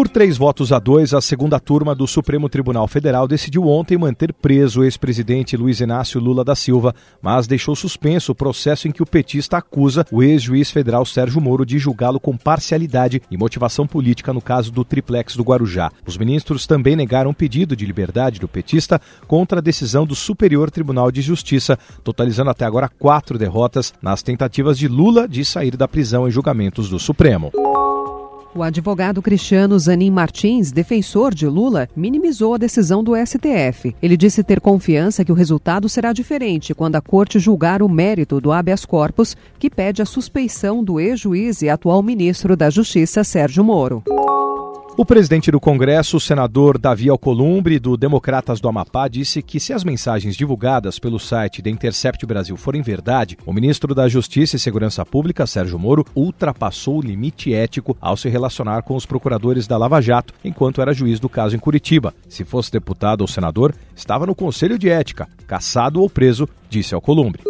Por três votos a dois, a segunda turma do Supremo Tribunal Federal decidiu ontem manter preso o ex-presidente Luiz Inácio Lula da Silva, mas deixou suspenso o processo em que o petista acusa o ex-juiz federal Sérgio Moro de julgá-lo com parcialidade e motivação política no caso do triplex do Guarujá. Os ministros também negaram um pedido de liberdade do petista contra a decisão do Superior Tribunal de Justiça, totalizando até agora quatro derrotas nas tentativas de Lula de sair da prisão em julgamentos do Supremo. O advogado Cristiano Zanin Martins, defensor de Lula, minimizou a decisão do STF. Ele disse ter confiança que o resultado será diferente quando a corte julgar o mérito do habeas corpus, que pede a suspeição do ex-juiz e atual ministro da Justiça, Sérgio Moro. O presidente do Congresso, o senador Davi Alcolumbre, do Democratas do Amapá, disse que se as mensagens divulgadas pelo site The Intercept Brasil forem verdade, o ministro da Justiça e Segurança Pública, Sérgio Moro, ultrapassou o limite ético ao se relacionar com os procuradores da Lava Jato enquanto era juiz do caso em Curitiba. Se fosse deputado ou senador, estava no Conselho de Ética, caçado ou preso, disse Alcolumbre.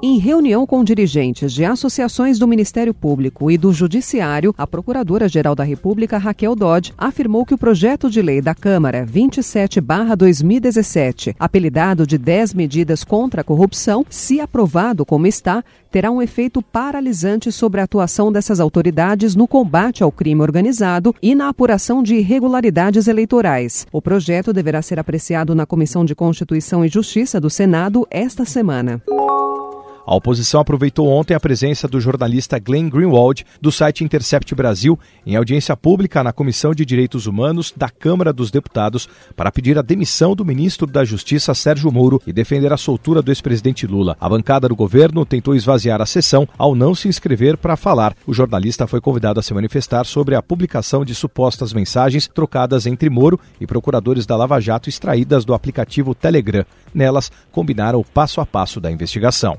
Em reunião com dirigentes de associações do Ministério Público e do Judiciário, a Procuradora-Geral da República, Raquel Dodge, afirmou que o projeto de lei da Câmara 27-2017, apelidado de 10 medidas contra a corrupção, se aprovado como está, terá um efeito paralisante sobre a atuação dessas autoridades no combate ao crime organizado e na apuração de irregularidades eleitorais. O projeto deverá ser apreciado na Comissão de Constituição e Justiça do Senado esta semana. A oposição aproveitou ontem a presença do jornalista Glenn Greenwald, do site Intercept Brasil, em audiência pública na Comissão de Direitos Humanos da Câmara dos Deputados para pedir a demissão do ministro da Justiça, Sérgio Moro, e defender a soltura do ex-presidente Lula. A bancada do governo tentou esvaziar a sessão ao não se inscrever para falar. O jornalista foi convidado a se manifestar sobre a publicação de supostas mensagens trocadas entre Moro e procuradores da Lava Jato extraídas do aplicativo Telegram. Nelas, combinaram o passo a passo da investigação.